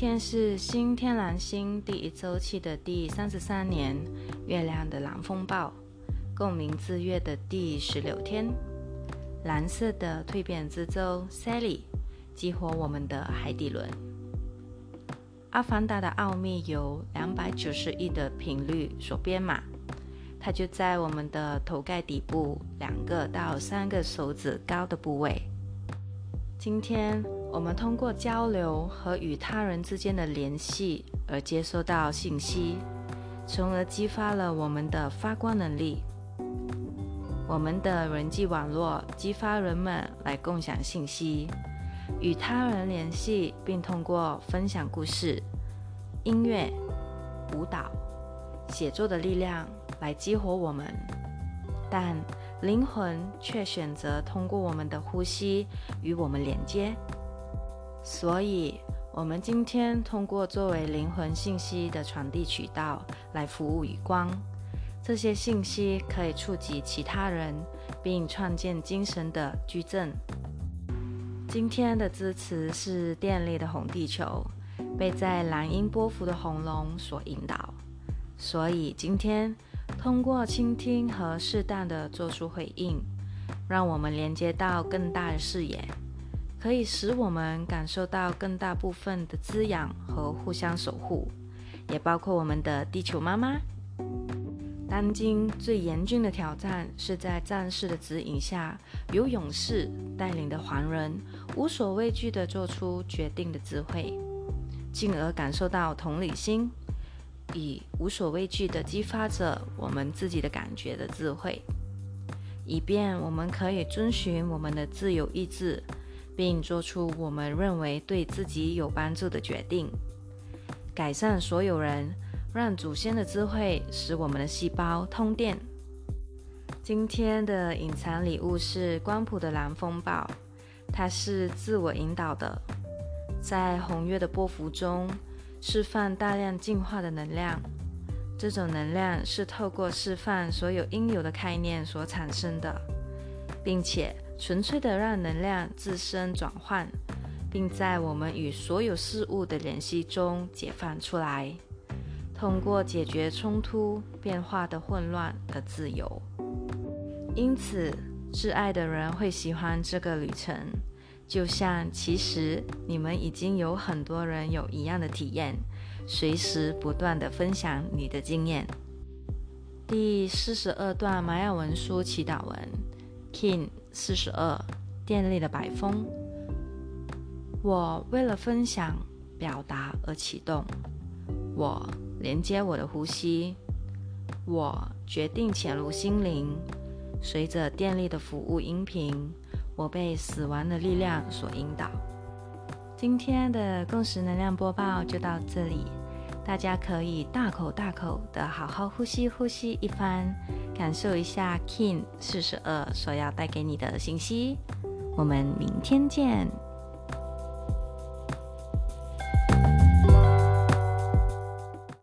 天是新天狼星第一周期的第三十三年，月亮的蓝风暴，共鸣之月的第十六天。蓝色的蜕变之舟 Sally 激活我们的海底轮。阿凡达的奥秘由两百九十亿的频率所编码，它就在我们的头盖底部两个到三个手指高的部位。今天。我们通过交流和与他人之间的联系而接收到信息，从而激发了我们的发光能力。我们的人际网络激发人们来共享信息、与他人联系，并通过分享故事、音乐、舞蹈、写作的力量来激活我们。但灵魂却选择通过我们的呼吸与我们连接。所以，我们今天通过作为灵魂信息的传递渠道来服务与光，这些信息可以触及其他人，并创建精神的矩阵。今天的支持是电力的红地球，被在蓝音波幅的红龙所引导。所以，今天通过倾听和适当的做出回应，让我们连接到更大的视野。可以使我们感受到更大部分的滋养和互相守护，也包括我们的地球妈妈。当今最严峻的挑战是在战士的指引下，由勇士带领的黄人无所畏惧地做出决定的智慧，进而感受到同理心，以无所畏惧地激发着我们自己的感觉的智慧，以便我们可以遵循我们的自由意志。并做出我们认为对自己有帮助的决定，改善所有人，让祖先的智慧使我们的细胞通电。今天的隐藏礼物是光谱的蓝风暴，它是自我引导的，在红月的波幅中释放大量进化的能量。这种能量是透过释放所有应有的概念所产生的，并且。纯粹的让能量自身转换，并在我们与所有事物的联系中解放出来，通过解决冲突、变化的混乱和自由。因此，挚爱的人会喜欢这个旅程，就像其实你们已经有很多人有一样的体验，随时不断的分享你的经验。第四十二段玛雅文书祈祷文，King。四十二，电力的摆风。我为了分享、表达而启动。我连接我的呼吸。我决定潜入心灵。随着电力的服务音频，我被死亡的力量所引导。今天的共识能量播报就到这里。大家可以大口大口的好好呼吸呼吸一番。感受一下 King 四十二所要带给你的信息，我们明天见。